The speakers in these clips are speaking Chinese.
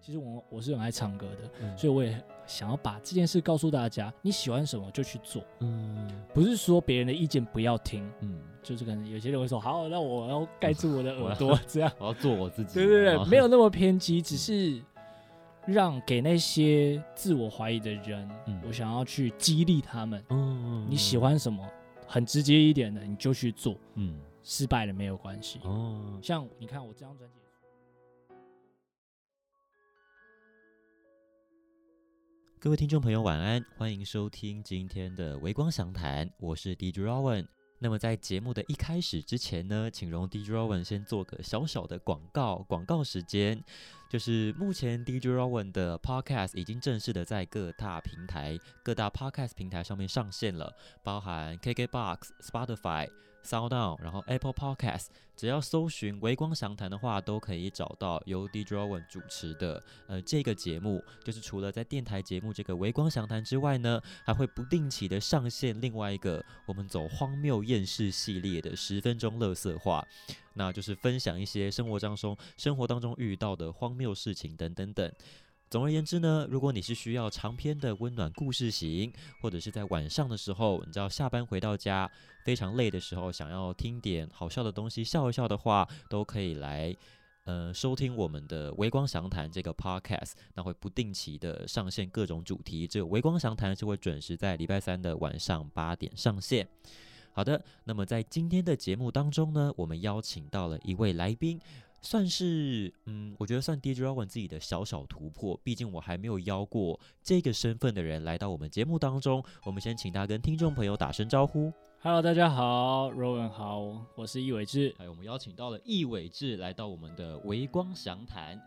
其实我我是很爱唱歌的，嗯。所以我也想要把这件事告诉大家，你喜欢什么就去做，嗯。不是说别人的意见不要听，嗯，就是可能有些人会说，好，那我要盖住我的 耳朵，这样，我要做我自己。对对对，啊没有那么偏激，只是让给那些自我怀疑的人，嗯。我想要去激励他们，嗯，你喜欢什么，很直接一点的，你就去做，嗯。失败了没有关系。哦，像你看我这张专辑。各位听众朋友，晚安，欢迎收听今天的微光详谈，我是 DJ Rowan。那么在节目的一开始之前呢，请容 DJ Rowan 先做个小小的广告，广告时间就是目前 DJ Rowan 的 Podcast 已经正式的在各大平台、各大 Podcast 平台上面上线了，包含 KKBox、Spotify、SoundOn，然后 Apple Podcast，只要搜寻“微光详谈”的话，都可以找到由 DJ Rowan 主持的呃这个节目。就是除了在电台节目这个“微光详谈”之外呢，还会不定期的上线另外一个我们走荒谬厌世系列的十分钟乐色话，那就是分享一些生活当中生活当中遇到的荒谬事情等等等。总而言之呢，如果你是需要长篇的温暖故事型，或者是在晚上的时候，你知道下班回到家非常累的时候，想要听点好笑的东西笑一笑的话，都可以来呃收听我们的微光详谈这个 podcast，那会不定期的上线各种主题，这个微光详谈是会准时在礼拜三的晚上八点上线。好的，那么在今天的节目当中呢，我们邀请到了一位来宾。算是，嗯，我觉得算 DJ Rowan 自己的小小突破。毕竟我还没有邀过这个身份的人来到我们节目当中。我们先请他跟听众朋友打声招呼。Hello，大家好，Rowan 好，我是易伟志。还有我们邀请到了易伟志来到我们的微光详谈。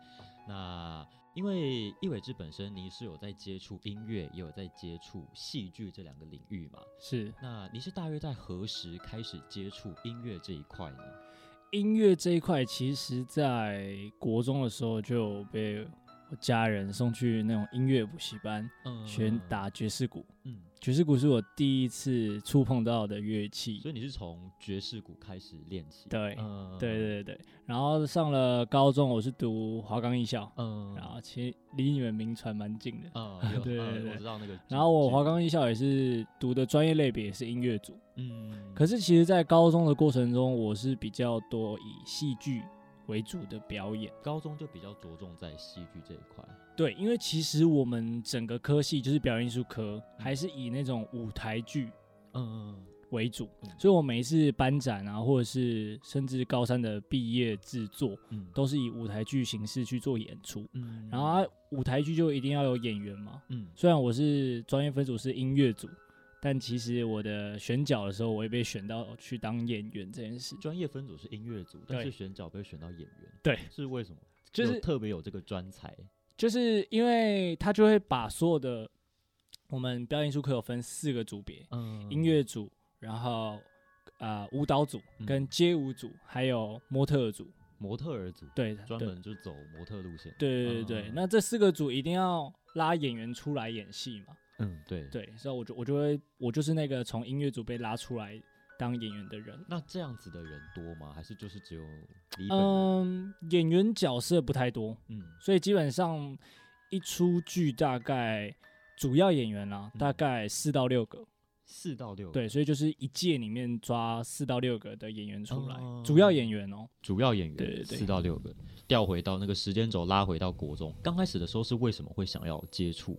那因为易伟志本身你是有在接触音乐，也有在接触戏剧这两个领域嘛？是那你是大约在何时开始接触音乐这一块呢？音乐这一块，其实在国中的时候就被我家人送去那种音乐补习班，嗯学打爵士鼓。嗯，爵士鼓是我第一次触碰到的乐器。所以你是从爵士鼓开始练习？对嗯对对对，然后上了高中，我是读华冈艺校，嗯，然后其实离你们名传蛮近的。嗯，对对对我知道那个。然后我华，冈艺校也是读的专业类别也是音乐组，嗯，可是其实，在高中的过程中，我是比较多以戏剧为主的表演。高中就比较着重在戏剧这一块。对，因为其实我们整个科系就是表演艺术科，还是以那种舞台剧嗯为主，嗯所以我每一次颁展啊，或者是甚至高三的毕业制作，嗯都是以舞台剧形式去做演出。嗯然后、啊、舞台剧就一定要有演员嘛。嗯虽然我是专业分组是音乐组，但其实我的选角的时候，我也被选到去当演员这件事。专业分组是音乐组，但是选角被选到演员，对，是为什么？就是特别有这个专才。就是因为他就会把所有的我们表演艺术课有分四个组别，嗯音乐组，然后呃舞蹈组嗯跟街舞组，还有模特儿组。模特儿组，对，对专门就走模特路线。对对对对，嗯那这四个组一定要拉演员出来演戏嘛？嗯，对。对，所以我就我就会我就是那个从音乐组被拉出来当演员的人。那这样子的人多吗？还是就是只有李本？嗯，演员角色不太多，嗯所以基本上一出剧大概主要演员啦，嗯大概四到六个。四到六个。对，所以就是一届里面抓四到六个的演员出来，哦主要演员哦、主要演员对对对四到六个，调回到那个时间轴拉回到国中。刚开始的时候是为什么会想要接触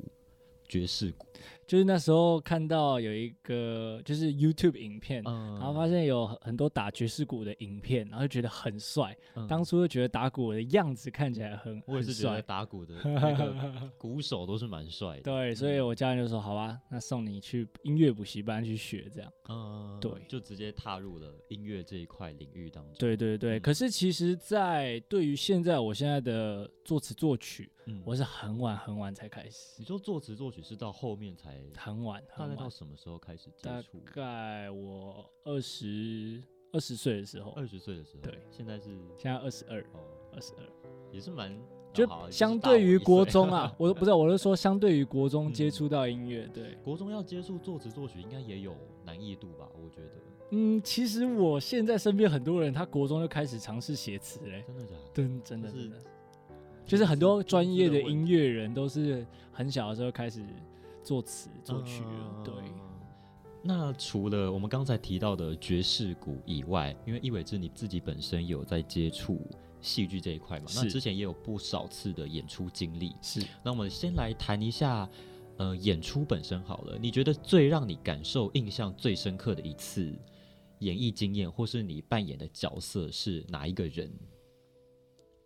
爵士鼓？就是那时候看到有一个就是 YouTube 影片，嗯然后发现有很很多打爵士鼓的影片，然后就觉得很帅。嗯当初就觉得打鼓的样子看起来很我也是很帅，觉得打鼓的那个 鼓手都是蛮帅的。对，所以我家人就说好吧，那送你去音乐补习班去学这样。嗯，对就直接踏入了音乐这一块领域当中。对对对，嗯可是其实，在对于现在我现在的作词作曲，嗯，我是很晚很晚才开始，你说作词作曲是到后面才，很晚大概到，什么时候开始接触大？概我二十二十岁的时候，二十岁的时候。对，现在是现在二十二，哦，二十二，也是蛮就相对于国中啊，我不是，我是说相对于国中接嗯触到音乐，对，国中要接触作词作曲，应该也有难易度吧？我觉得，嗯，其实我现在身边很多人，他国中就开始尝试写词嘞，真的假的？真真的是真的，就是很多专业的音乐人都是很小的时候开始作词作曲了，对。嗯那除了我们刚才提到的爵士鼓以外，因为易伟志你自己本身有在接触戏剧这一块嘛，那之前也有不少次的演出经历。是那我们先来谈一下，呃，演出本身好了。你觉得最让你感受、印象最深刻的一次演艺经验，或是你扮演的角色是哪一个人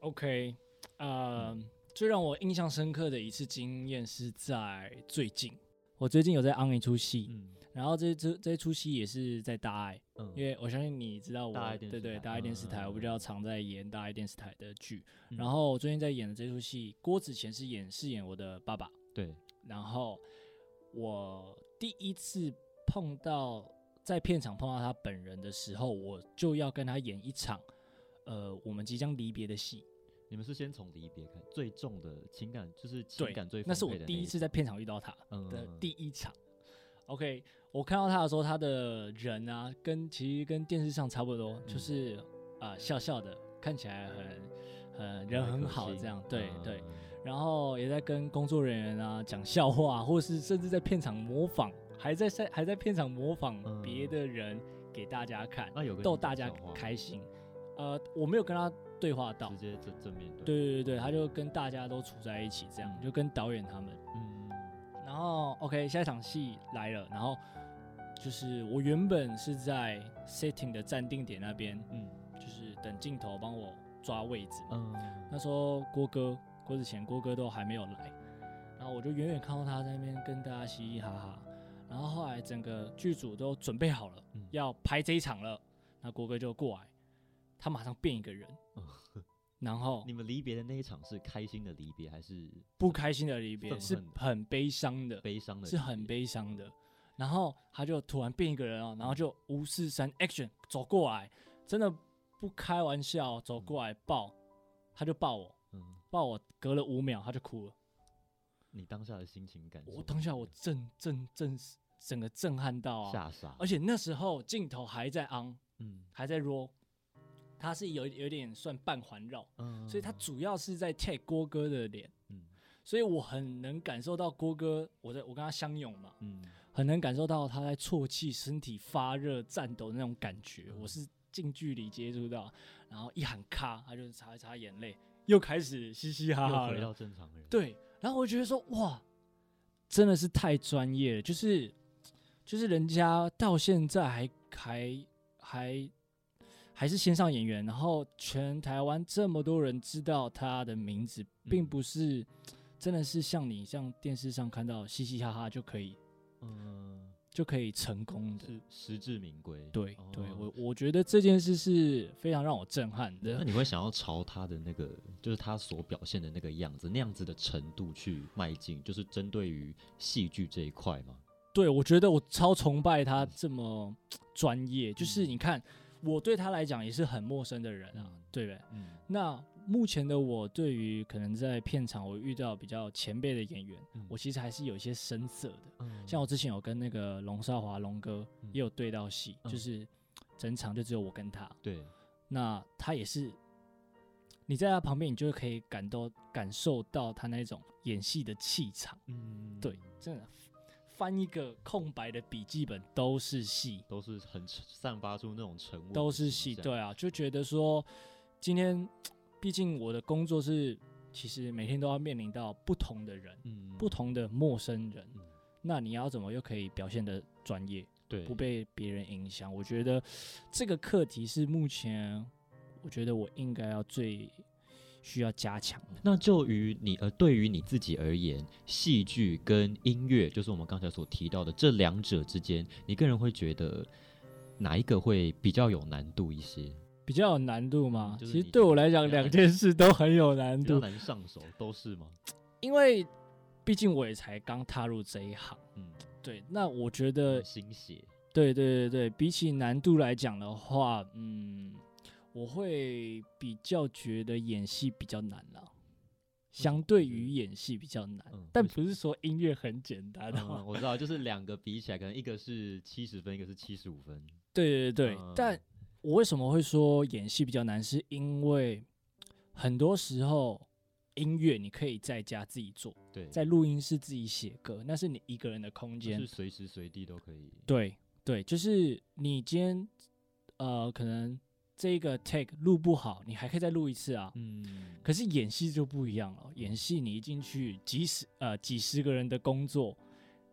？OK，呃，最让我印象深刻的一次经验是在最近，我最近有在 on 一出戏，嗯。然后这这这一出戏也是在大爱，嗯。因为我相信你知道我，大爱电视对对，大爱电视台，嗯我比较常在演大爱电视台的剧，嗯。然后我最近在演的这出戏，郭子乾是演饰演我的爸爸，对，然后我第一次碰到在片场碰到他本人的时候，我就要跟他演一场，呃，我们即将离别的戏。你们是先从离别开，最重的情感就是情感最，那是我第一次在片场遇到他嗯的第一场。OK，我看到他的时候，他的人啊，跟其实跟电视上差不多，就是啊、呃笑笑的，看起来很很人很好这样。对嗯对，然后也在跟工作人员啊讲笑话，或是甚至在片场模仿，还在在还在片场模仿嗯别的人给大家看，逗大家开心。呃，我没有跟他对话到直，接正正面对，对对对对，他就跟大家都处在一起，这样嗯。就跟导演他们。嗯。然后 OK，下一场戏来了，然后就是我原本是在 setting 的暂定点那边，嗯。就是等镜头帮我抓位置嘛。嗯。那时候郭哥、郭子乾、郭哥都还没有来，然后我就远远看到他在那边跟大家嘻嘻哈哈。然后后来整个剧组都准备好了，嗯。要拍这一场了，那郭哥就过来，他马上变一个人，然后你们离别的那一场是开心的离别，还是不开心的离别是很悲伤的，悲伤的？是很。悲伤的。然后他就突然变一个人哦，然后就五四三 action 走过来，真的不开玩笑，走过来抱，他就抱我，嗯，抱我，隔了五秒他就哭了。你当下的心情感受？我当下我震震震，整个震撼到啊！吓傻，而且那时候镜头还在 on，嗯还在 roll，他是有有点算半环绕，嗯所以他主要是在 take 郭哥的脸，嗯。所以我很能感受到郭哥，我在我跟他相拥嘛，嗯。很能感受到他在啜泣、身体发热、颤抖那种感觉，嗯。我是近距离接触到，然后一喊咔，他就擦一擦眼泪，又开始嘻嘻哈哈回到正常人。对，然后我觉得说哇，真的是太专业了，就是就是人家到现在还还还还是线上演员，然后全台湾这么多人知道他的名字，并嗯不是真的是像你像电视上看到嘻嘻哈哈就可以嗯，就可以成功的。是实至名归。对对，哦我我觉得这件事是非常让我震撼的。那你会想要朝他的那个，就是他所表现的那个样子，那样子的程度去迈进，就是针对于戏剧这一块吗？对，我觉得我超崇拜他这么专业，就是嗯你看，我对他来讲也是很陌生的人啊，嗯。对不对？嗯。那目前的我对于可能在片场我遇到比较前辈的演员，嗯。我其实还是有一些生涩的。嗯。像我之前有跟那个龙少华龙哥嗯。也有对到戏，嗯。就是整场就只有我跟他，对，那他也是，你在他旁边，你就可以感到感受到他那种演戏的气场。嗯。对，真的翻一个空白的笔记本都是戏，都是很散发出那种沉稳，都是戏。，对啊，就觉得说今天，毕竟我的工作是，其实每天都要面临到不同的人，嗯，不同的陌生人。嗯那你要怎么又可以表现的专业，对，不被别人影响？我觉得这个课题是目前，我觉得我应该要最需要加强的。那就于你呃，对于你自己而言，戏剧跟音乐，就是我们刚才所提到的这两者之间，你个人会觉得哪一个会比较有难度一些？比较有难度吗？就是其实对我来讲，两件事都很有难度，难上手，都是吗？因为毕竟我也才刚踏入这一行。嗯，对，那我觉得，新血，对对对对，比起难度来讲的话，嗯，我会比较觉得演戏比较难了。相对于演戏比较难，嗯但不是说音乐很简单。我知道，就是两个比起来，可能一个是七十分，一个是七十五分。对对对，嗯但我为什么会说演戏比较难？是因为很多时候音乐你可以在家自己做，对，在录音室自己写歌，那是你一个人的空间是。随时随地都可以。对对，就是你今天呃，可能这个 take 录不好，你还可以再录一次啊。嗯，可是演戏就不一样了，演戏你一进去，几十呃几十个人的工作，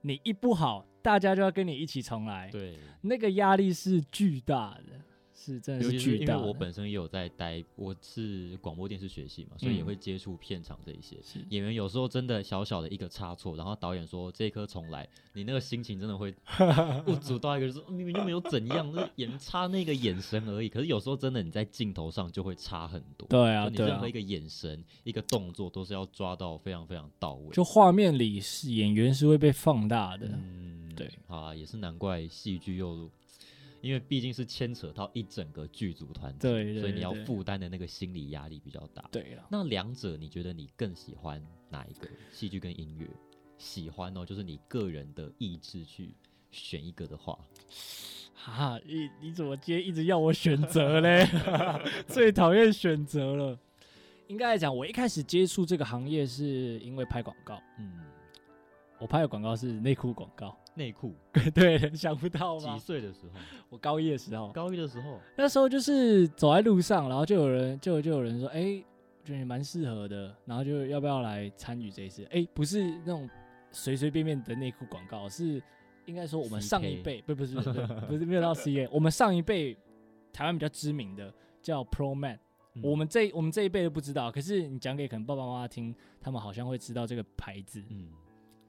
你一不好，大家就要跟你一起重来，对，那个压力是巨大的，是真的尤是其是因为。我本身也有在待，我是广播电视学系嘛，所以也嗯会接触片场这一些。是演员有时候真的小小的一个差错，然后导演说这一颗重来，你那个心情真的会 不足到一个，就是说明明就没有怎样，就是演差那个眼神而已。可是有时候真的你在镜头上就会差很多。对啊，你任何一，个眼神、一个动作都是要抓到非常非常到位。就画面里是演员是会被放大的，嗯，对，啊，也是难怪戏剧又，因为毕竟是牵扯到一整个剧组团队，对对所以你要负担的那个心理压力比较大。对啊。那两者你觉得你更喜欢哪一个？戏剧跟音乐？喜欢哦，就是你个人的意志去选一个的话，哈，你你怎么今天一直要我选择嘞？最讨厌选择了。应该来讲，我一开始接触这个行业是因为拍广告，嗯，我拍的广告是内裤广告。内裤 对，想不到几吗？岁的时候？我高一的时候，高一的时候，那时候就是走在路上，然后就有人就就有人说，哎、我觉得你蛮适合的，然后就要不要来参与这一次？哎、不是那种随随便便的内裤广告，是应该说我们上一辈，不不是不是不是不是没有到 C A，我们上一辈台湾比较知名的叫 Pro Man，、嗯。我们这我们这一辈都不知道，可是你讲给可能爸爸妈妈听，他们好像会知道这个牌子，嗯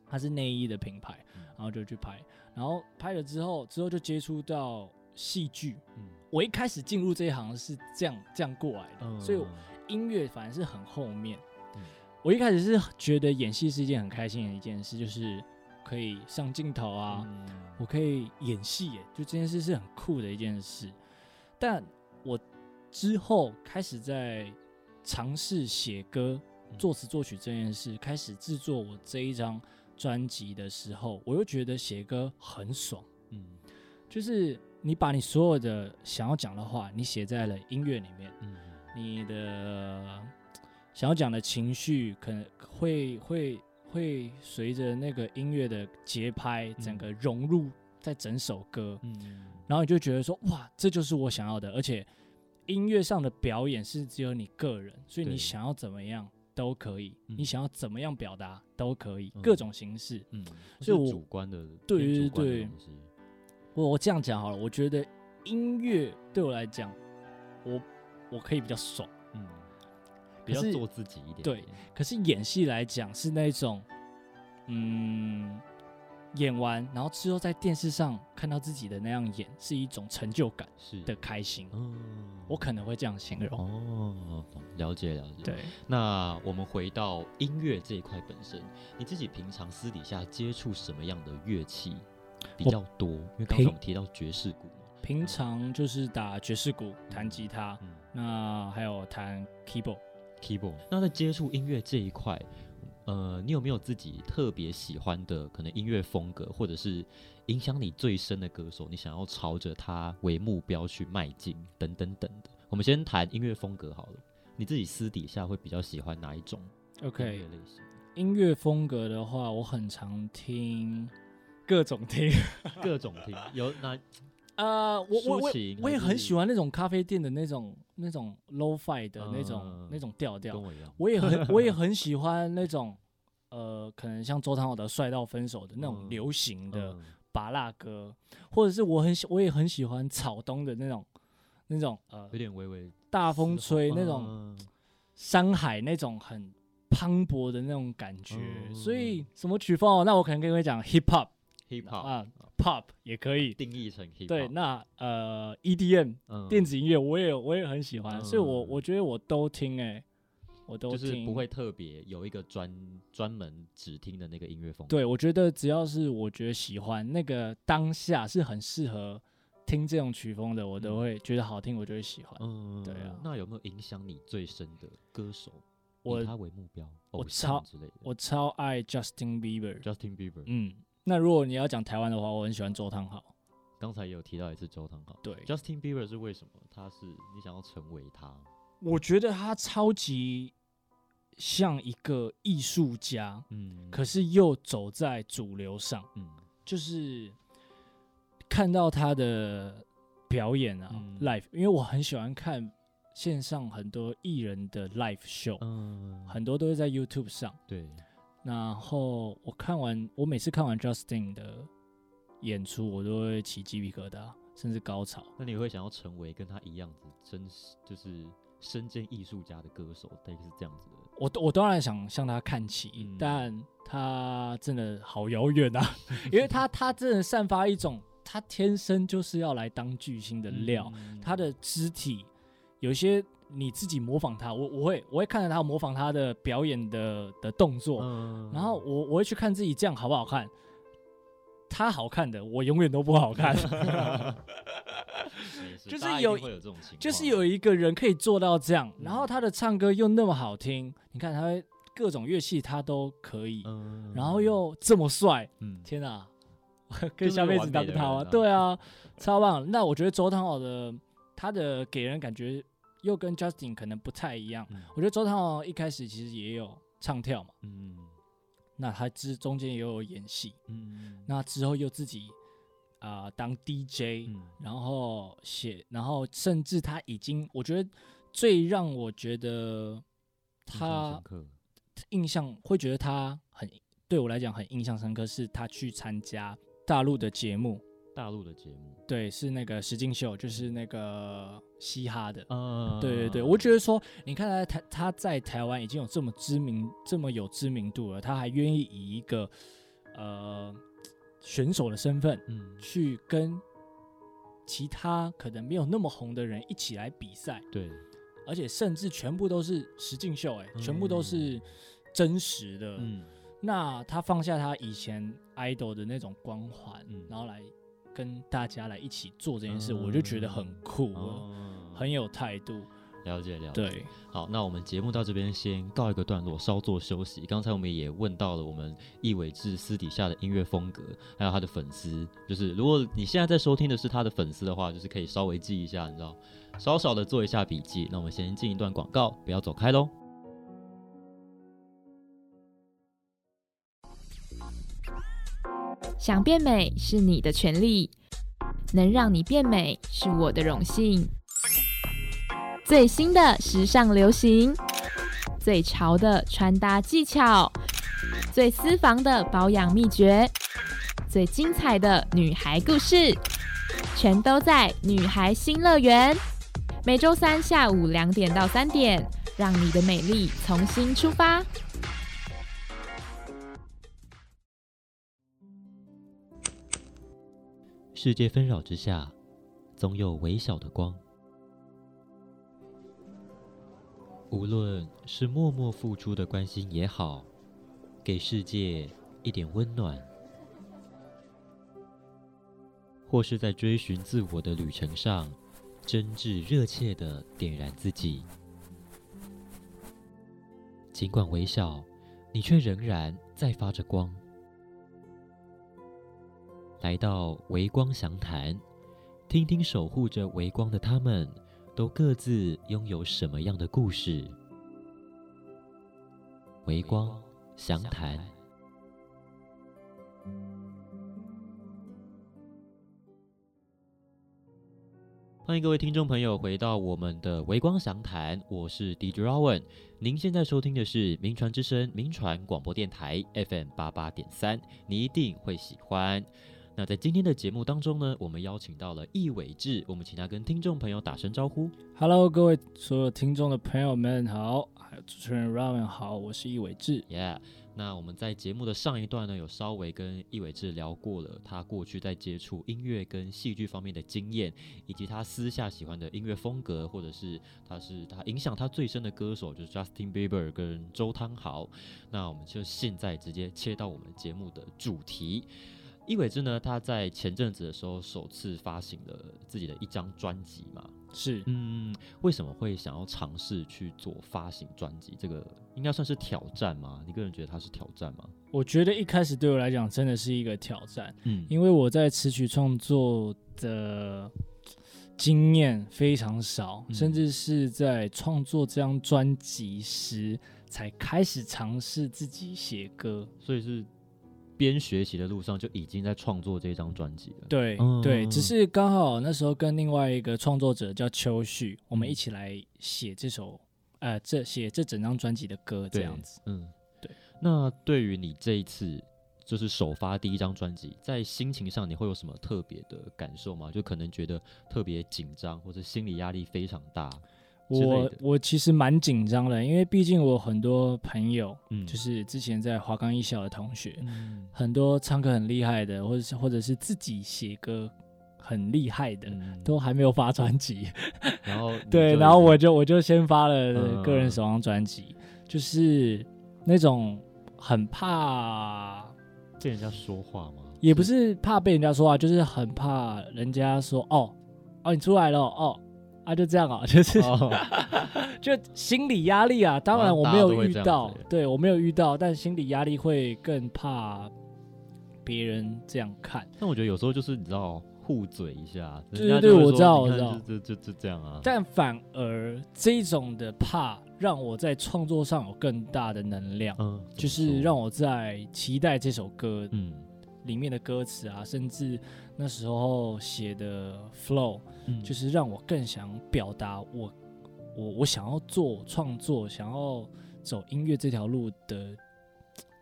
它是内衣的品牌，嗯然后就去拍，然后拍了之后，之后就接触到戏剧。嗯我一开始进入这一行是这样这样过来的，嗯所以音乐反而是很后面。嗯我一开始是觉得演戏是一件很开心的一件事，就是可以上镜头啊，嗯我可以演戏耶，就这件事是很酷的一件事。但我之后开始在尝试写歌、嗯作词作曲这件事，开始制作我这一张专辑的时候，我又觉得写歌很爽。嗯。就是你把你所有的想要讲的话，你写在了音乐里面，嗯你的想要讲的情绪可能会会会随着那个音乐的节拍，整个融入在整首歌，嗯。然后你就觉得说，哇，这就是我想要的，而且音乐上的表演是只有你个人，所以你想要怎么样都可以，嗯。你想要怎么样表达都可以，嗯。各种形式。嗯，所以我主观的，对偏对对我我这样讲好了，我觉得音乐对我来讲，我我可以比较爽。嗯，比较做自己一点。对，可是演戏来讲是那种，嗯，演完然后之后在电视上看到自己的那样演，是一种成就感是的开心。嗯，我可能会这样形容。哦，懂了解了解。，对，那我们回到音乐这一块本身，你自己平常私底下接触什么样的乐器比我较多？因为刚才平我们提到爵士鼓嘛，平常就是打爵士鼓、弹吉他，嗯那还有弹 keyboard。，keyboard。那在接触音乐这一块，呃，你有没有自己特别喜欢的可能音乐风格，或者是影响你最深的歌手，你想要朝着他为目标去迈进，等等等的？我们先谈音乐风格好了。你自己私底下会比较喜欢哪一种 OK，乐类型？音乐风格的话，我很常听各种听。各种听，有哪呃，我我我我也很喜欢那种咖啡店的那种那种 low fi 的那种、嗯那种调调跟。我一样？我也很 我也很喜欢那种呃，可能像周汤豪的《帅到分手》的那种嗯流行的嗯拔辣歌，或者是我很喜我也很喜欢草东的那种那种呃有点微微大风吹那种嗯山海那种很磅礴的那种感觉。嗯所以什么曲风哦？那我可能跟各位讲 hip hop hip hop 啊，pop 也可以。定义成 hip hop，对，那呃 EDM 嗯电子音乐我也我也很喜欢，所以我嗯我觉得我都听哎、我都是不会特别有一个专专门只听的那个音乐风格。对，我觉得只要是我觉得喜欢那个当下是很适合听这种曲风的，我都嗯会觉得好听，我就会喜欢。嗯，对啊那有没有影响你最深的歌手？我以他为目标，我超之类的。我超爱 Justin Bieber，Justin Bieber，嗯，那如果你要讲台湾的话，我很喜欢周汤豪。刚才也有提到一次周汤豪。对，Justin Bieber 是为什么？他是你想要成为他？我觉得他超级像一个艺术家，嗯，可是又走在主流上，嗯就是看到他的表演啊、嗯 live，因为我很喜欢看线上很多艺人的 live show，、嗯，很多都是在 YouTube 上。对，然后我看完，我每次看完 Justin 的演出，我都会起鸡皮疙瘩，甚至高潮。那你会想要成为跟他一样子，真实就是身兼艺术家的歌手，大概是这样子的。我我当然想向他看齐，嗯但他真的好遥远啊，因为他他真的散发一种他天生就是要来当巨星的料，嗯他的肢体有些你自己模仿他，我我会我会看着他模仿他的表演的的动作，嗯。然后我我会去看自己这样好不好看。他好看的，我永远都不好看。就是有有这种情，就是有一个人可以做到这样，嗯。然后他的唱歌又那么好听，你看他各种乐器他都可以，嗯，然后又这么帅，嗯。天啊，就跟下辈子是个他啊，美的人啊。对啊，超棒。那我觉得周汤豪的他的给人感觉又跟 Justin 可能不太一样。嗯。我觉得周汤豪一开始其实也有唱跳嘛，嗯。那他之中间也有演戏，嗯。那之后又自己啊、当 DJ，、嗯。然后写，然后甚至他已经，我觉得最让我觉得他印象会觉得他很对我来讲很印象深刻，是他去参加大陆的节目，大陆的节目，对，是那个实境秀，就是那个嘻哈的。嗯对对对，我觉得说，你看他台他在台湾已经有这么知名、这么有知名度了，他还愿意以一个呃选手的身份嗯。去跟其他可能没有那么红的人一起来比赛，对，而且甚至全部都是石进秀、哎、嗯。全部都是真实的。嗯。那他放下他以前 idol 的那种光环，嗯。然后来跟大家来一起做这件事，嗯我就觉得很酷了，哦很有态度。了解了解。对，好，那我们节目到这边先告一个段落，稍作休息。刚才我们也问到了我们易伟志私底下的音乐风格，还有他的粉丝。就是如果你现在在收听的是他的粉丝的话，就是可以稍微记一下，你知道，稍稍的做一下笔记。那我们先进一段广告，不要走开喽。想变美是你的权利，能让你变美是我的荣幸。最新的时尚流行，最潮的穿搭技巧，最私房的保养秘诀，最精彩的女孩故事，全都在女孩新乐园。每周三下午两点到三点，让你的美丽重新出发。世界纷扰之下，总有微小的光。无论是默默付出的关心也好，给世界一点温暖，或是在追寻自我的旅程上，真挚热切的点燃自己。尽管微小，你却仍然在发着光。来到微光详谈，听听守护着微光的他们，都各自拥有什么样的故事？微光详谈。欢迎各位听众朋友回到我们的微光详谈，我是 DJ Rowan。您现在收听的是民传之声民传广播电台 FM 八八点三，你一定会喜欢。那在今天的节目当中呢，我们邀请到了易伟志，我们请他跟听众朋友打声招呼。Hello，各位所有听众的朋友们好，还有主持人 Raven 好，我是易伟志。Yeah，那我们在节目的上一段呢，有稍微跟易伟志聊过了他过去在接触音乐跟戏剧方面的经验，以及他私下喜欢的音乐风格，或者是他是他影响他最深的歌手就是 Justin Bieber 跟周汤豪。那我们就现在直接切到我们节目的主题。易伟志呢，他在前阵子的时候首次发行了自己的一张专辑嘛，是，嗯，为什么会想要尝试去做发行专辑？这个应该算是挑战吗？你个人觉得它是挑战吗？我觉得一开始对我来讲真的是一个挑战，嗯因为我在词曲创作的经验非常少，嗯甚至是在创作这张专辑时才开始尝试自己写歌。所以是边学习的路上就已经在创作这张专辑了。对、嗯对，只是刚好那时候跟另外一个创作者叫秋旭，我们一起来写这首呃这写这整张专辑的歌这样子。嗯，对。那对于你这一次就是首发第一张专辑，在心情上你会有什么特别的感受吗？就可能觉得特别紧张，或者心理压力非常大我我其实蛮紧张的，因为毕竟我很多朋友，嗯就是之前在华冈一小的同学，嗯很多唱歌很厉害的，或者是或者是自己写歌很厉害的，嗯都还没有发专辑。然后 你对，然后我就我就先发了嗯个人首张专辑，就是那种很怕，被人家说话吗？也不是怕被人家说话，就是很怕人家说哦哦你出来了哦啊就这样啊，就是、哦，就心理压力啊。当然我没有遇到对我没有遇到，但心理压力会更怕别人这样看。但我觉得有时候就是你知道互嘴一下，对对对我知道我知道就就就就这样啊。但反而这种的怕让我在创作上有更大的能量。嗯，就是让我我在期待这首歌嗯里面的歌词啊，甚至那时候写的 flow，嗯就是让我更想表达我我我想要做创作，想要走音乐这条路的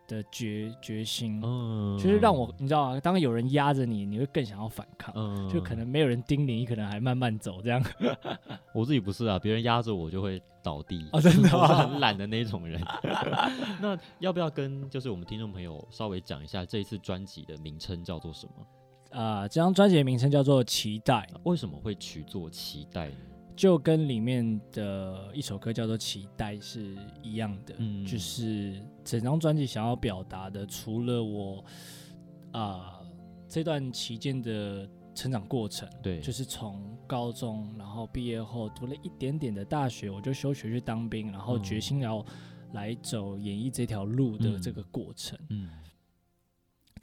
的决决心，嗯就是让我你知道吗？当有人压着你，你会更想要反抗。嗯就可能没有人盯你，你可能还慢慢走这样。我自己不是啊，别人压着我就会倒地。哦真的吗我是很懒的那种人。那要不要跟就是我们听众朋友稍微讲一下这一次专辑的名称叫做什么？啊、这张专辑的名称叫做《期待》，为什么会取作期待呢？就跟里面的一首歌叫做《期待》是一样的，嗯。就是整张专辑想要表达的，除了我啊、这段期间的成长过程，对，就是从高中，然后毕业后读了一点点的大学，我就休学去当兵，然后决心要来走演艺这条路的嗯。这个过程。嗯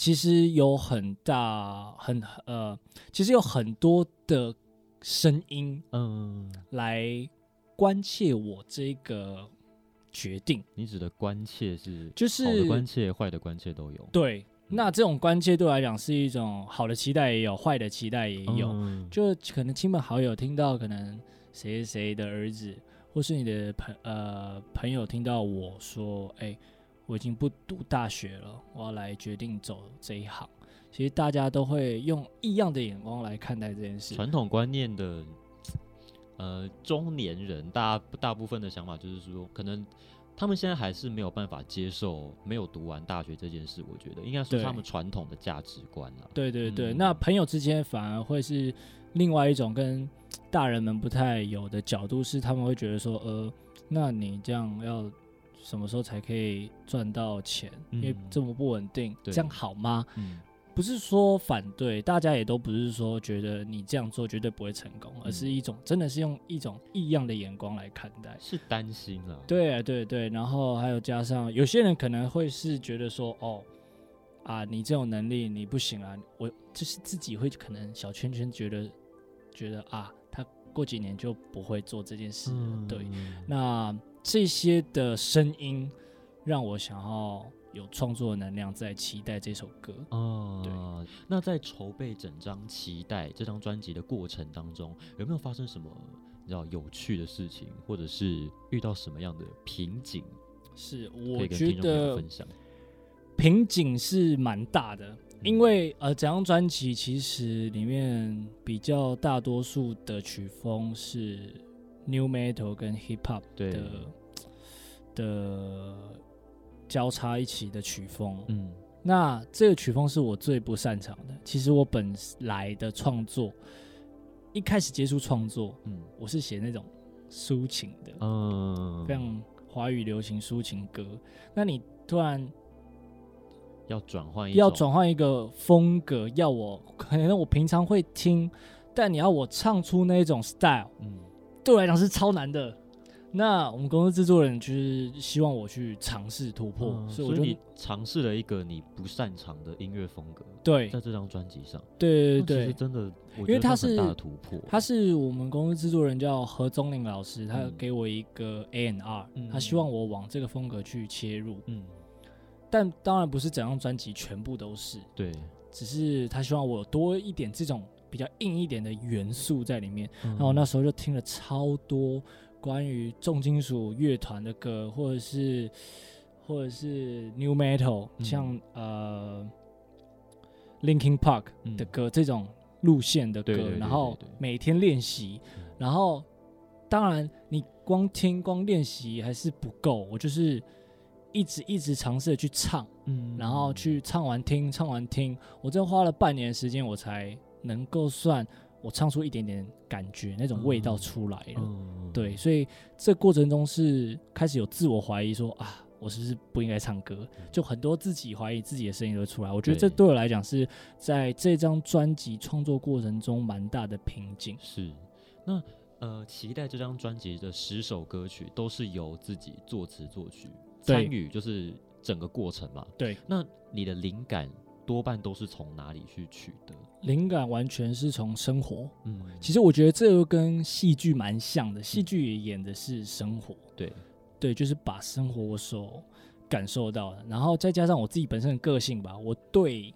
其实有很大很呃，其实有很多的声音嗯，来关切我这个决定，你指的关切是就是好的关切、坏的关切都有。对。那这种关切对我来讲是一种好的期待，也有坏的期待，也有。嗯就可能亲朋好友听到可能谁谁谁的儿子，或是你的朋呃朋友听到我说，哎、我已经不读大学了，我要来决定走这一行。其实大家都会用异样的眼光来看待这件事。传统观念的呃中年人，大大部分的想法就是说，可能他们现在还是没有办法接受没有读完大学这件事。我觉得应该是他们传统的价值观了。对对对，嗯那朋友之间反而会是另外一种跟大人们不太有的角度，是他们会觉得说，呃，那你这样要什么时候才可以赚到钱？因为嗯这么不稳定，对这样好吗？嗯不是说反对，大家也都不是说觉得你这样做绝对不会成功，而是一种真的是用一种异样的眼光来看待。是担心啊。对啊对对，然后还有加上有些人可能会是觉得说，哦，啊，你这种能力你不行啊，我就是自己会可能小圈圈觉得觉得啊，他过几年就不会做这件事了。嗯，对，那这些的声音让我想要有创作的能量，在期待这首歌。哦，那在筹备整张《期待》这张专辑的过程当中，有没有发生什么你知道有趣的事情，或者是遇到什么样的瓶颈，是，我觉得分享？瓶颈是蛮大的，因为呃，整张专辑其实里面比较大多数的曲风是 new metal 跟 hip hop 对的的交叉一起的曲风。嗯那这个曲风是我最不擅长的。其实我本来的创作，一开始接触创作，嗯我是写那种抒情的，嗯，非常华语流行抒情歌。那你突然要转换一要转换一个风格，要我可能我平常会听，但你要我唱出那种 style，嗯对我来讲是超难的。那我们公司制作人就是希望我去尝试突破，嗯所以我就你尝试了一个你不擅长的音乐风格，对在这张专辑上，对对对其实，真的，我因为他觉得算很大是突破，他是我们公司制作人叫何宗林老师，他嗯。给我一个 A N R，、嗯他希望我往这个风格去切入，嗯，但当然不是整张专辑全部都是，对，只是他希望我多一点这种比较硬一点的元素在里面。然然后那时候就听了超多关于重金属乐团的歌，或者是或者是 New Metal，、嗯。像呃 Linkin Park 嗯。的歌、这种路线的歌，对对对然后每天练习，嗯。然后当然你光听光练习还是不够，我就是一直一直尝试的去唱，嗯。然后去唱完听，唱完听，我真花了半年时间，我才能够算我唱出一点点感觉，那种味道出来了。嗯对，所以这过程中是开始有自我怀疑说啊，我是不是不应该唱歌？就很多自己怀疑自己的声音都会出来。我觉得这对对我来讲是在这张专辑创作过程中蛮大的瓶颈。是，那呃，期待这张专辑的十首歌曲都是由自己作词作曲参与，就是整个过程嘛。对，那你的灵感多半都是从哪里去取得？灵感完全是从生活。嗯，其实我觉得这又跟戏剧蛮像的，戏剧也演的是生活。对，对，就是把生活我所感受到的，然后再加上我自己本身的个性吧，我对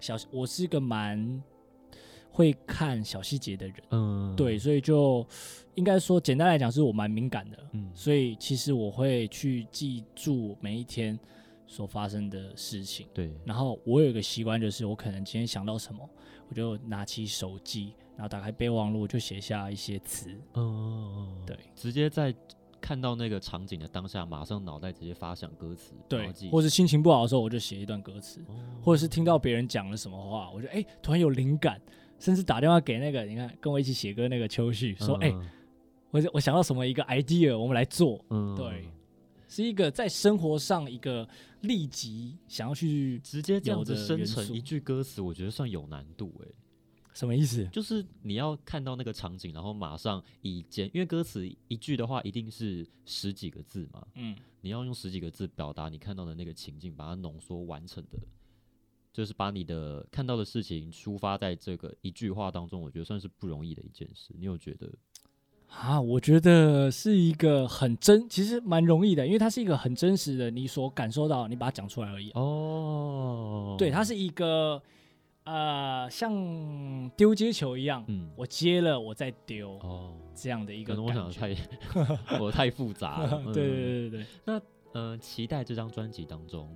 小我是一个蛮会看小细节的人，嗯，对，，所以就应该说简单来讲是我蛮敏感的，嗯，所以其实我会去记住每一天所发生的事情。对，然后我有一个习惯，就是我可能今天想到什么，我就拿起手机，然后打开备忘录，就写下一些词。哦，对。直接在看到那个场景的当下，马上脑袋直接发想歌词，对，或者心情不好的时候，我就写一段歌词。哦。或者是听到别人讲了什么话，我就哎、突然有灵感，甚至打电话给那个你看跟我一起写歌那个秋旭说哎、嗯。我我想到什么一个 idea，我们来做，嗯。对。是一个在生活上一个立即想要去直接这样子生成一句歌词，我觉得算有难度哎、什么意思？就是你要看到那个场景，然后马上以简，因为歌词一句的话一定是十几个字嘛，嗯，你要用十几个字表达你看到的那个情境，把它浓缩完成的，就是把你的看到的事情抒发在这个一句话当中，我觉得算是不容易的一件事。你有觉得？啊，我觉得是一个很真，其实蛮容易的，因为它是一个很真实的，你所感受到，你把它讲出来而已。哦，对，它是一个呃，像丢接球一样，嗯，我接了，我再丢，哦，这样的一个可能我。想的太 我太复杂了。嗯对对对对对，呃，期待这张专辑当中，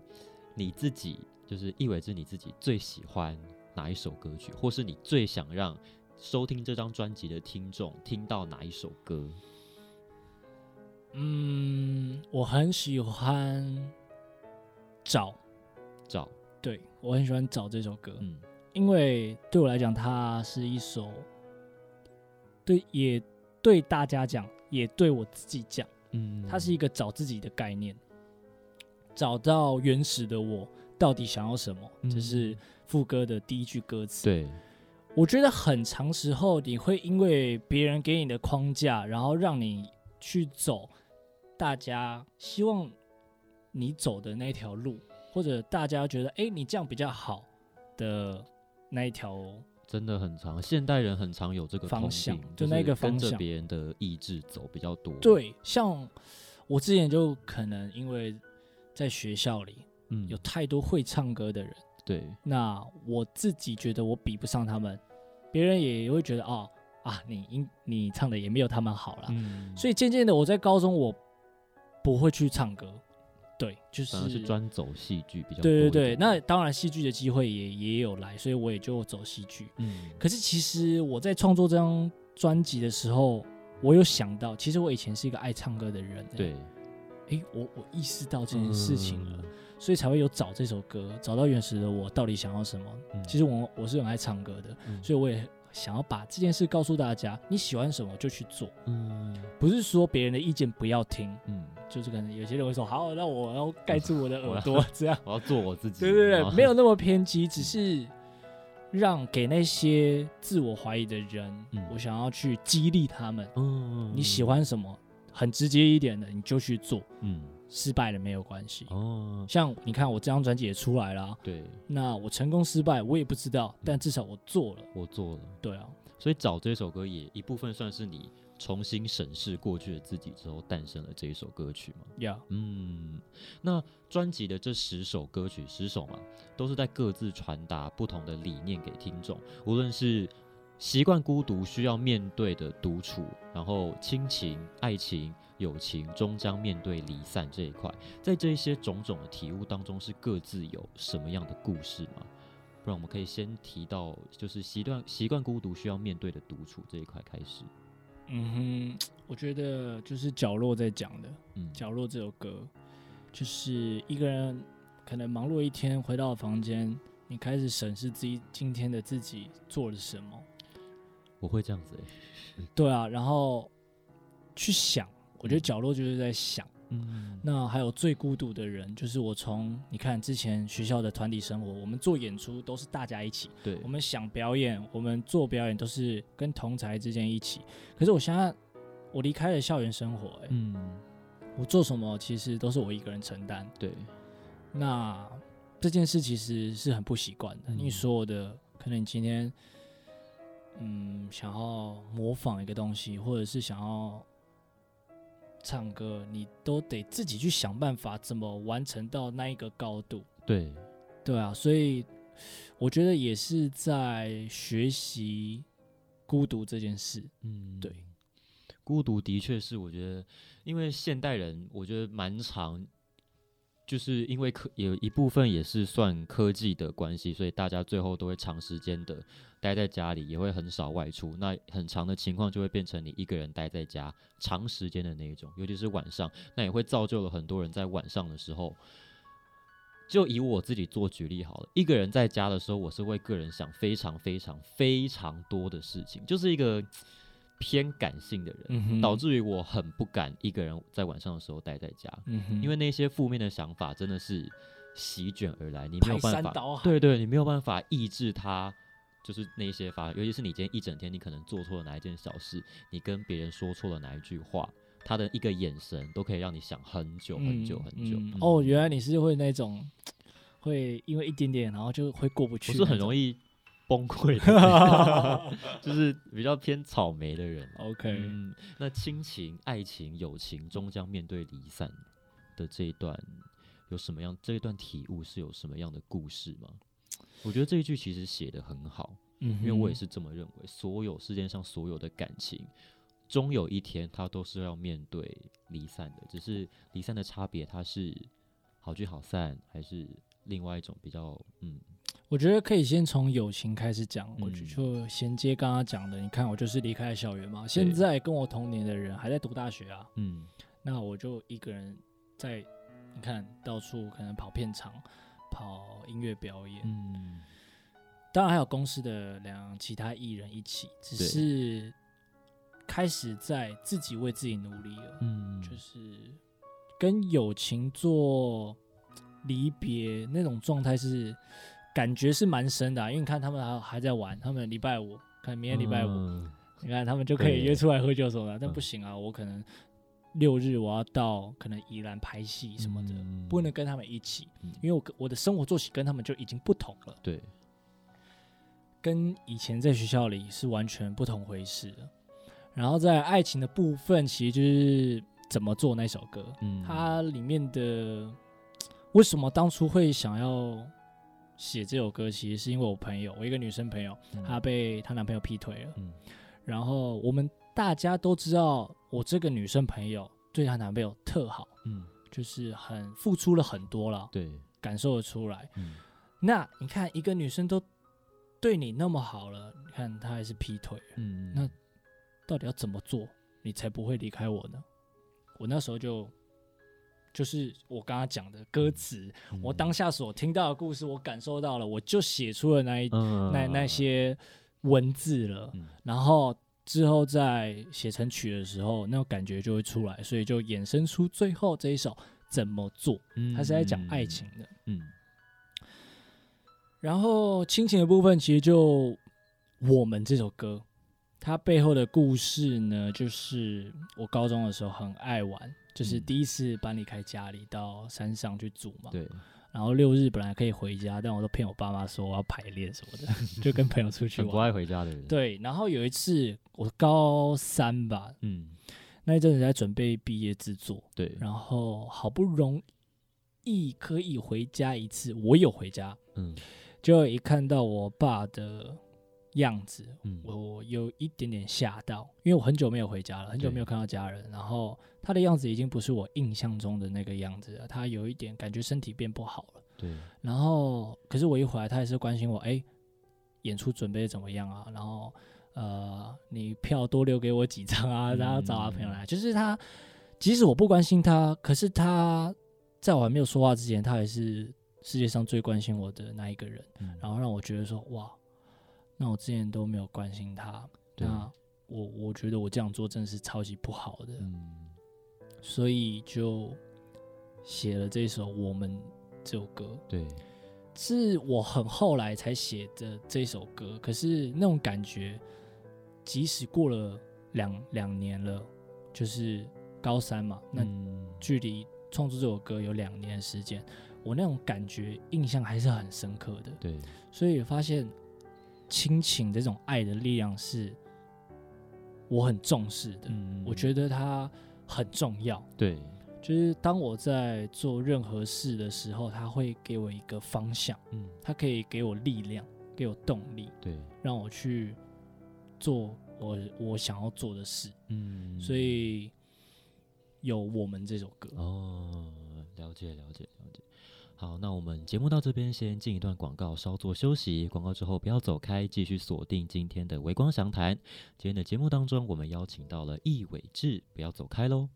你自己就是意味着你自己最喜欢哪一首歌曲，或是你最想让收听这张专辑的听众听到哪一首歌？嗯，我很喜欢找，找，对我很喜欢找这首歌，嗯。因为对我来讲，它是一首，对也对大家讲，也对我自己讲，嗯，它是一个找自己的概念，找到原始的我到底想要什么，这是嗯副歌的第一句歌词。对，我觉得很长时候你会因为别人给你的框架，然后让你去走大家希望你走的那条路，或者大家觉得哎、诶你这样比较好的那一条。真的很长，现代人很常有这个方向就那个跟着方向别人的意志走比较多。，对，像我之前就可能因为在学校里嗯有太多会唱歌的人，对，那我自己觉得我比不上他们，别人也会觉得哦啊，你音你唱的也没有他们好了。嗯，所以渐渐的，我在高中我不会去唱歌，对，就是是专走戏剧比较多对对对。那当然，戏剧的机会也也有来，所以我也就走戏剧。嗯，可是其实我在创作这张专辑的时候，我有想到，其实我以前是一个爱唱歌的人、欸。对诶，我我意识到这件事情了，嗯所以才会有找这首歌，找到原始的我到底想要什么。嗯其实我我是很爱唱歌的，嗯所以我也想要把这件事告诉大家，你喜欢什么就去做，嗯不是说别人的意见不要听。嗯，就是可能有些人会说，好，那我要盖住我的耳朵，这样。我要做我自己。对对对，没有那么偏激，只是让给那些自我怀疑的人，嗯我想要去激励他们。嗯，你喜欢什么？很直接一点的，你就去做，嗯，失败了没有关系。哦，像你看，我这张专辑也出来了啊，对那我成功失败我也不知道，但至少我做了。我做了，对啊，所以找这首歌也一部分算是你重新审视过去的自己之后诞生了这一首歌曲嘛。呀、嗯，那专辑的这十首歌曲，十首嘛，都是在各自传达不同的理念给听众。无论是习惯孤独需要面对的独处，然后亲情、爱情、友情终将面对离散这一块，在这一些种种的体悟当中，是各自有什么样的故事吗？不然我们可以先提到，就是习惯习惯孤独需要面对的独处这一块开始。嗯哼，我觉得就是角落在讲的，嗯，角落这首歌，就是一个人可能忙碌一天回到房间，你开始审视自己今天的自己做了什么，我会这样子、欸，对啊，然后去想，我觉得角落就是在想。嗯，那还有最孤独的人，就是我从你看之前学校的团体生活，我们做演出都是大家一起，对我，们想表演，我们做表演都是跟同才之间一起。可是我现在，我离开了校园生活、欸，嗯，我做什么其实都是我一个人承担。对，那这件事其实是很不习惯的，嗯因为所有的可能你今天，嗯，想要模仿一个东西，或者是想要唱歌，你都得自己去想办法怎么完成到那一个高度。对，对啊，所以我觉得也是在学习孤独这件事。嗯，对，孤独的确是我觉得，因为现代人，我觉得蛮长，就是因为科有一部分也是算科技的关系，所以大家最后都会长时间的待在家里，也会很少外出。那很长的情况就会变成你一个人待在家长时间的那一种，尤其是晚上，那也会造就了很多人在晚上的时候。就以我自己做举例好了，一个人在家的时候，我是会个人想非常非常非常多的事情，就是一个偏感性的人，嗯导致于我很不敢一个人在晚上的时候待在家，嗯，因为那些负面的想法真的是席卷而来，你没有办法。对对，你没有办法抑制它，就是那些发，尤其是你今天一整天，你可能做错了哪一件小事，你跟别人说错了哪一句话，他的一个眼神都可以让你想很久很久很久。嗯。嗯哦，原来你是会那种会因为一点点，然后就会过不去我那种，是很容易崩溃的，就是比较偏草莓的人。OK，、嗯，那亲情、爱情、友情终将面对离散的这一段，有什么样？这一段体悟是有什么样的故事吗？我觉得这一句其实写的很好，嗯，因为我也是这么认为。所有世界上所有的感情，终有一天它都是要面对离散的，只是离散的差别，它是好聚好散，还是另外一种比较嗯我觉得可以先从友情开始讲，我就衔接刚刚讲的。你看，我就是离开了校园嘛，现在跟我同年的人还在读大学啊，嗯。那我就一个人在，你看到处可能跑片场、跑音乐表演，嗯。当然还有公司的两其他艺人一起，只是开始在自己为自己努力了，嗯，就是跟友情做离别那种状态是感觉是蛮深的啊、因为你看他们还还在玩，他们礼拜五看明天礼拜五，嗯。你看他们就可以对约出来喝酒什么的，但嗯不行啊，我可能六日我要到可能宜兰拍戏什么的，嗯。不能跟他们一起，嗯。因为我我的生活作息跟他们就已经不同了，对，跟以前在学校里是完全不同回事。的。然后在爱情的部分，其实就是怎么做那首歌，嗯。它里面的为什么当初会想要写这首歌，其实是因为我朋友，我一个女生朋友，嗯她被她男朋友劈腿了。嗯然后我们大家都知道，我这个女生朋友对她男朋友特好，嗯就是很付出了很多了，对感受得出来。嗯那你看，一个女生都对你那么好了，你看她还是劈腿，嗯那到底要怎么做，你才不会离开我呢？我那时候就就是我刚刚讲的歌词，我当下所听到的故事，我感受到了，我就写出了那一、嗯那那些文字了。嗯然后之后在写成曲的时候，那种感觉就会出来，所以就衍生出最后这一首怎么做，它是在讲爱情的。嗯然后亲情的部分，其实就我们这首歌，它背后的故事呢，就是我高中的时候很爱玩，就是嗯第一次搬离开家里到山上去住嘛。对，然后六日本来可以回家，但我都骗我爸妈说我要排练什么的，就跟朋友出去很不。爱回家的人。，对，然后有一次我高三吧，嗯，那一阵子在准备毕业制作，对，然后好不容易可以回家一次，我有回家，嗯就一看到我爸的样子，嗯，我有一点点吓到，因为我很久没有回家了，很久没有看到家人，然后他的样子已经不是我印象中的那个样子了，他有一点感觉身体变不好了。对，然后，可是我一回来，他还是关心我，哎，演出准备怎么样啊？然后，呃，你票多留给我几张啊，然后找他朋友来。就是他，即使我不关心他，可是他在我还没有说话之前，他还是世界上最关心我的那一个人。嗯然后让我觉得说，哇，那我之前都没有关心他，那我我觉得我这样做真的是超级不好的，嗯所以就写了这首《我们》这首歌。对，是我很后来才写的这首歌，可是那种感觉，即使过了两两年了，就是高三嘛，那嗯距离创作这首歌有两年的时间，我那种感觉印象还是很深刻的。对，所以发现亲情这种爱的力量是我很重视的，嗯我觉得它很重要。对，就是当我在做任何事的时候，它会给我一个方向，嗯它可以给我力量，给我动力，对，让我去做我我想要做的事。嗯，所以有我们这首歌。哦，了解了解了解。好，那我们节目到这边先进一段广告，稍作休息。广告之后不要走开，继续锁定今天的微光详谈。今天的节目当中，我们邀请到了易伟志，不要走开喽。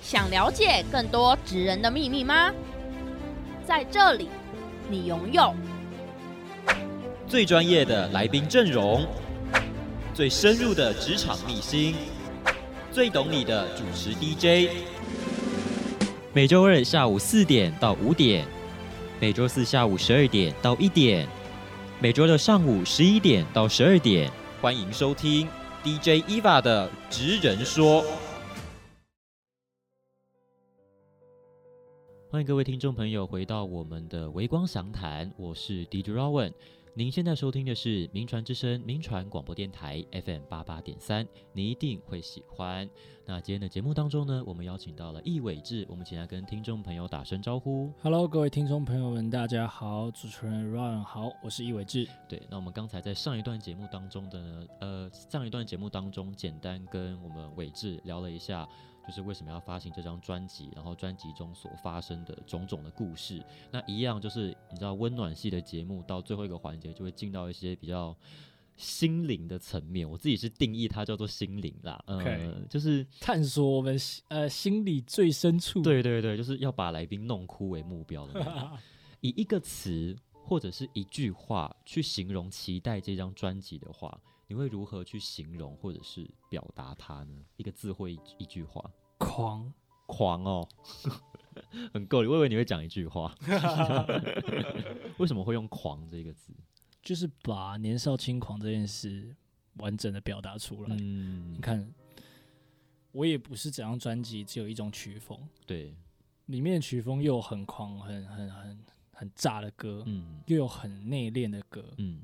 想了解更多职人的秘密吗？在这里，你拥有最专业的来宾阵容，最深入的职场秘辛，最懂你的主持 DJ。每周二下午四点到五点，每周四下午十二点到一点，每周六上午十一点到十二点，欢迎收听 DJ Eva 的职人说。欢迎各位听众朋友回到我们的微光详谈，我是 DJ Rowan。您现在收听的是名传之声名传广播电台 FM 八八点三，你一定会喜欢。那今天的节目当中呢，我们邀请到了易伟志，我们请他跟听众朋友打声招呼。Hello，各位听众朋友们，大家好，主持人 Ryan 好，我是易伟志。对，那我们刚才在上一段节目当中的呢，呃，上一段节目当中，简单跟我们伟志聊了一下，就是为什么要发行这张专辑，然后专辑中所发生的种种的故事。那一样就是你知道温暖系的节目到最后一个环节就会进到一些比较心灵的层面，我自己是定义它叫做心灵啦，呃 OK 就是探索我们呃心里最深处。对对对，就是要把来宾弄哭为目标的。以一个词或者是一句话去形容期待这张专辑的话，你会如何去形容或者是表达它呢？一个字或一一句话，狂，狂哦，很够力。我以为你会讲一句话，为什么会用“狂”这个字？就是把年少轻狂这件事完整的表达出来。嗯你，看，我也不是整张专辑只有一种曲风，对，里面的曲风又有很狂、很很很很炸的歌，嗯又有很内敛的歌，嗯，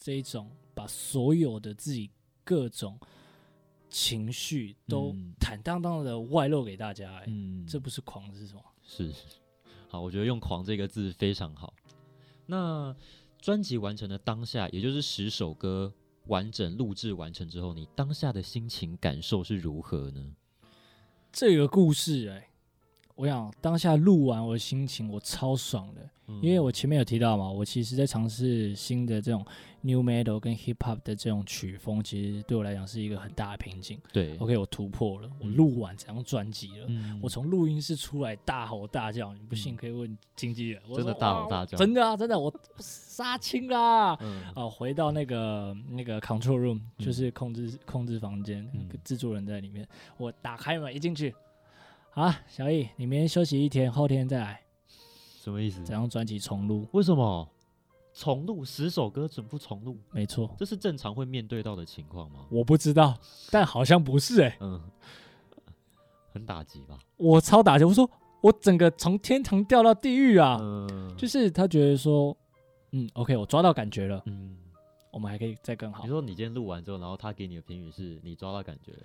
这一种把所有的自己各种情绪都嗯坦荡荡的外露给大家、欸，嗯，这不是狂是什么？是，好，我觉得用“狂”这个字非常好。那专辑完成的当下，也就是十首歌完整录制完成之后，你当下的心情感受是如何呢？这个故事、欸，我想当下录完我的心情，我超爽的，因为我前面有提到嘛，我其实在尝试新的这种 new metal 跟 hip hop 的这种曲风，其实对我来讲是一个很大的瓶颈。对 OK，我突破了，我嗯录完整张专辑了。嗯我从录音室出来大吼大叫，你不信嗯可以问经纪人。我真的大吼大叫真的啊，真的，我杀青啦！嗯哦，回到那个那个 control room，、嗯就是控制控制房间，嗯制作人在里面。我打开门一进去，好，小易，你明天休息一天，后天再来，什么意思整？张专辑重录。为什么？重录十首歌准不重录，没错，这是正常会面对到的情况吗？我不知道，但好像不是哎、嗯，很打击吧？我超打击，我说我整个从天堂掉到地狱啊！嗯，就是他觉得说，嗯，OK，我抓到感觉了，嗯，我们还可以再更好你。说你今天录完之后，然后他给你的评语是你抓到感觉了，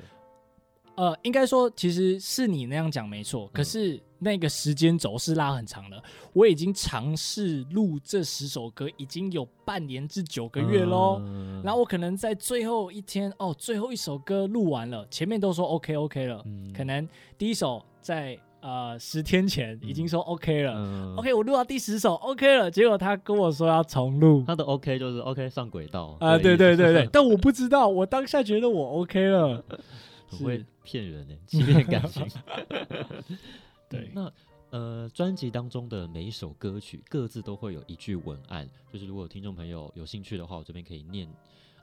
呃，应该说其实是你那样讲没错，可嗯是那个时间轴是拉很长的。我已经尝试录这十首歌，已经有半年至九个月喽。嗯然后我可能在最后一天，哦，最后一首歌录完了，前面都说 OK OK 了，嗯可能第一首在呃十天前已经说 OK 了、嗯 o k 我录到第十首 OK 了，结果他跟我说要重录。他的 OK 就是 OK 上轨道啊、对对对对，对，但我不知道，我当下觉得我 OK 了。很会是骗人呢，欺骗感情。对那呃，专辑当中的每一首歌曲各自都会有一句文案，就是如果听众朋友有兴趣的话，我这边可以念。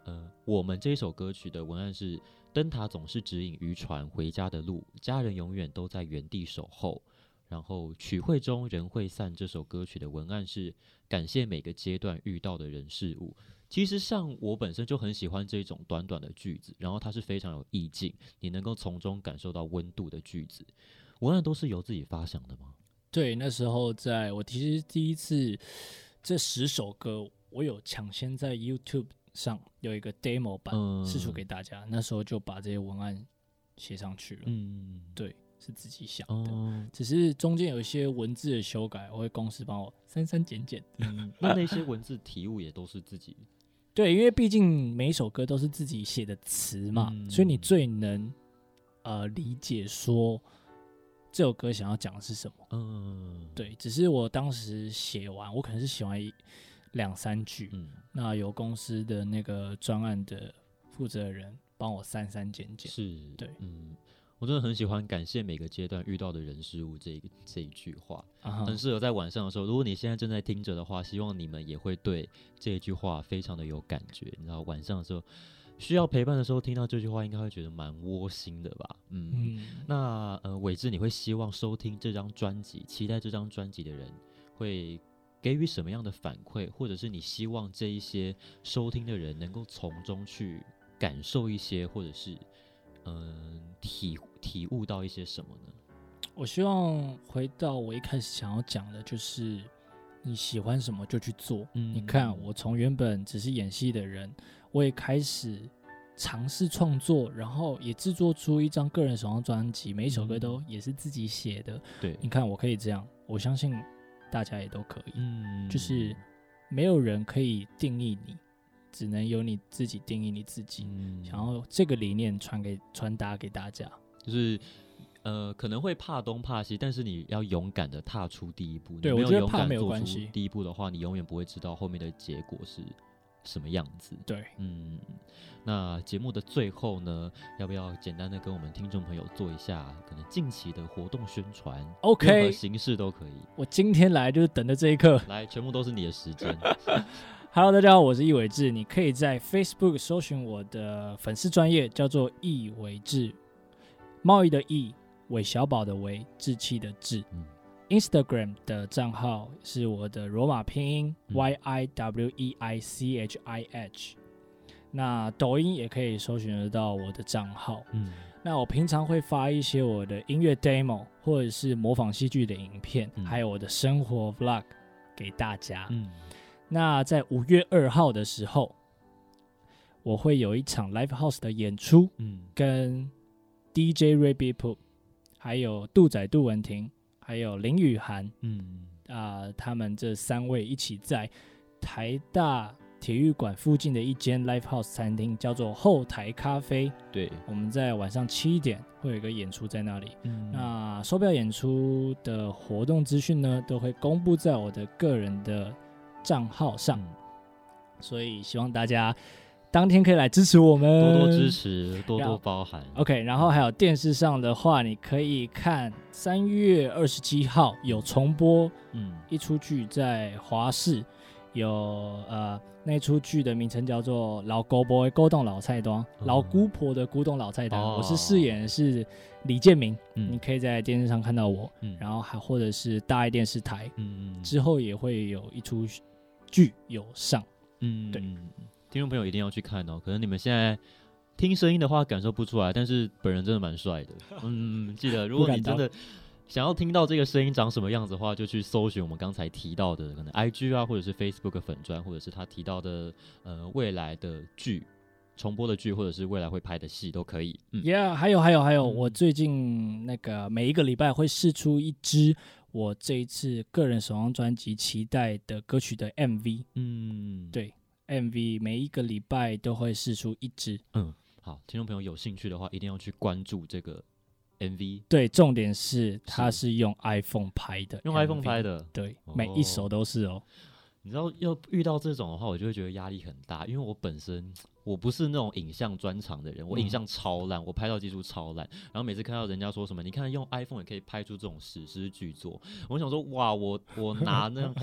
呃，我们这一首歌曲的文案是：灯塔总是指引渔船回家的路，家人永远都在原地守候。然后曲会中人会散这首歌曲的文案是感谢每个阶段遇到的人事物。其实像我本身就很喜欢这种短短的句子，然后它是非常有意境，你能够从中感受到温度的句子。文案都是由自己发想的吗？对，那时候在我其实第一次这十首歌，我有抢先在 YouTube 上有一个 demo 版嗯试出给大家，那时候就把这些文案写上去了。嗯，对，是自己想的，哦，只是中间有一些文字的修改，我会公司帮我删删减减。嗯，那那些文字题目也都是自己，对，因为毕竟每一首歌都是自己写的词嘛，嗯所以你最能呃理解说这首歌想要讲的是什么。嗯，，对，只是我当时写完，我可能是写完两三句，嗯，那由公司的那个专案的负责人帮我删删减减。是，对嗯，我真的很喜欢感谢每个阶段遇到的人事物这一这一句话，很适合在晚上的时候。如果你现在正在听着的话，希望你们也会对这一句话非常的有感觉。你知道，晚上的时候需要陪伴的时候，听到这句话，应该会觉得蛮窝心的吧？嗯。嗯，那呃，伟志，你会希望收听这张专辑、期待这张专辑的人会给予什么样的反馈，或者是你希望这一些收听的人能够从中去感受一些，或者是嗯、体体悟到一些什么呢？我希望回到我一开始想要讲的，就是你喜欢什么就去做。嗯你看，我从原本只是演戏的人，我也开始尝试创作，然后也制作出一张个人首张专辑，每一首歌都也是自己写的。对，你看，我可以这样，我相信大家也都可以。嗯就是没有人可以定义你，只能由你自己定义你自己。嗯想要这个理念传给传达给大家。就是。呃，可能会怕东怕西，但是你要勇敢的踏出第一步。对你没有勇我觉得怕没有敢做出关系第一步的话，你永远不会知道后面的结果是什么样子。对，嗯，那节目的最后呢，要不要简单的跟我们听众朋友做一下可能近期的活动宣传 OK 任何形式都可以。我今天来就是等着这一刻。来，全部都是你的时间。Hello，大家好，我是易伟志。你可以在 Facebook 搜寻我的粉丝专业，叫做易伟志，贸易的易，韦小宝的韦，志气的志。嗯 Instagram 的账号是我的罗马拼音、嗯 Y I W E I C H I H。那抖音也可以搜寻得到我的账号。嗯那我平常会发一些我的音乐 demo，或者是模仿戏剧的影片，嗯还有我的生活 vlog 给大家。嗯那在五月二号的时候，我会有一场 live house 的演出，嗯跟 DJ Ray b i p 还有杜仔杜文婷，还有林雨涵。嗯。啊、他们这三位一起在台大体育馆附近的一间 live house 餐厅，叫做后台咖啡。对，我们在晚上七点会有一个演出在那里。嗯。那售票演出的活动资讯呢，都会公布在我的个人的账号上，嗯。所以希望大家当天可以来支持我们，多多支。持，多多包涵。OK，然后还有电视上的话，你可以看三月二十七号有重播嗯。一出剧在华视，有呃那出剧的名称叫做《老姑婆的古董老菜单》，老姑婆的古董老菜单，哦。我是饰演的是李建明，你嗯可以在电视上看到我，嗯。然后还或者是大爱电视台嗯嗯之后也会有一出剧有上。嗯，对听众朋友一定要去看哦。可能你们现在听声音的话感受不出来，但是本人真的蛮帅的。嗯，记得如果你真的想要听到这个声音长什么样子的话，就去搜寻我们刚才提到的可能 IG 啊，或者是 Facebook 粉砖，或者是他提到的呃未来的剧。重播的剧，或者是未来会拍的戏都可以。嗯，Yeah，还有还有还有，嗯我最近那个每一个礼拜会试出一支我这一次个人首张专辑期待的歌曲的 MV。嗯，对 MV 每一个礼拜都会试出一支。嗯好，听众朋友有兴趣的话，一定要去关注这个 MV，对，重点是它是是用 iPhone 拍的，用 iPhone 拍。的。对，哦每一首都是哦。你知道，要遇到这种的话，我就会觉得压力很大，因为我本身我不是那种影像专长的人，我影嗯像超烂，我拍照技术超烂。然后每次看到人家说什么，你看用 iPhone 也可以拍出这种史诗巨作，我想说，哇，我我拿那样，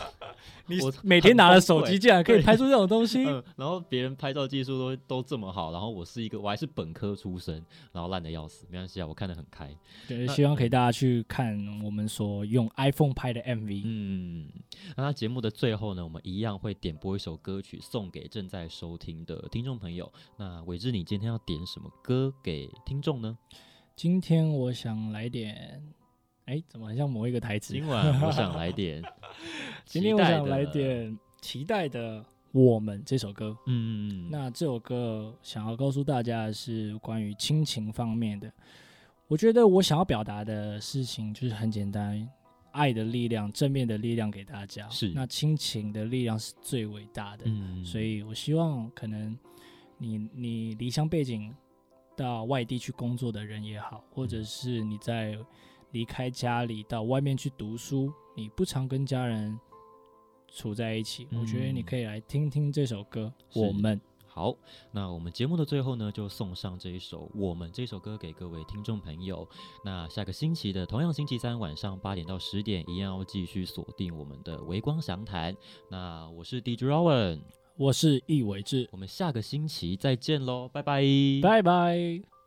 你我每天拿着手机，竟然可以拍出这种东西，嗯，然后别人拍照技术都都这么好，然后我是一个我还是本科出身，然后烂的要死，没关系啊，我看得很开。对，希望可以大家去看我们所用 iPhone 拍的 MV。嗯，那他节目的最后呢，我们一样会点播一首歌曲送给正在收听的听众朋友。那伟志，你今天要点什么歌给听众呢？今天我想来点，哎，怎么很像某一个台词？今晚我想来点，今天我想来，点期待的《我们》这首歌。嗯，那这首歌想要告诉大家的是关于亲情方面的。我觉得我想要表达的事情就是很简单，爱的力量、正面的力量给大家。是那亲情的力量是最伟大的。嗯所以我希望可能你你离乡背景到外地去工作的人也好，或者是你在离开家里到外面去读书，你不常跟家人处在一起，我觉得你嗯可以来听听这首歌。我们好，那我们节目的最后呢，就送上这一首《我们》这首歌给各位听众朋友。那下个星期的同样星期三晚上八点到十点，一样要继续锁定我们的微光详谈。那我是 DJ Rowan，我是易伟志，我们下个星期再见喽，拜拜，拜拜。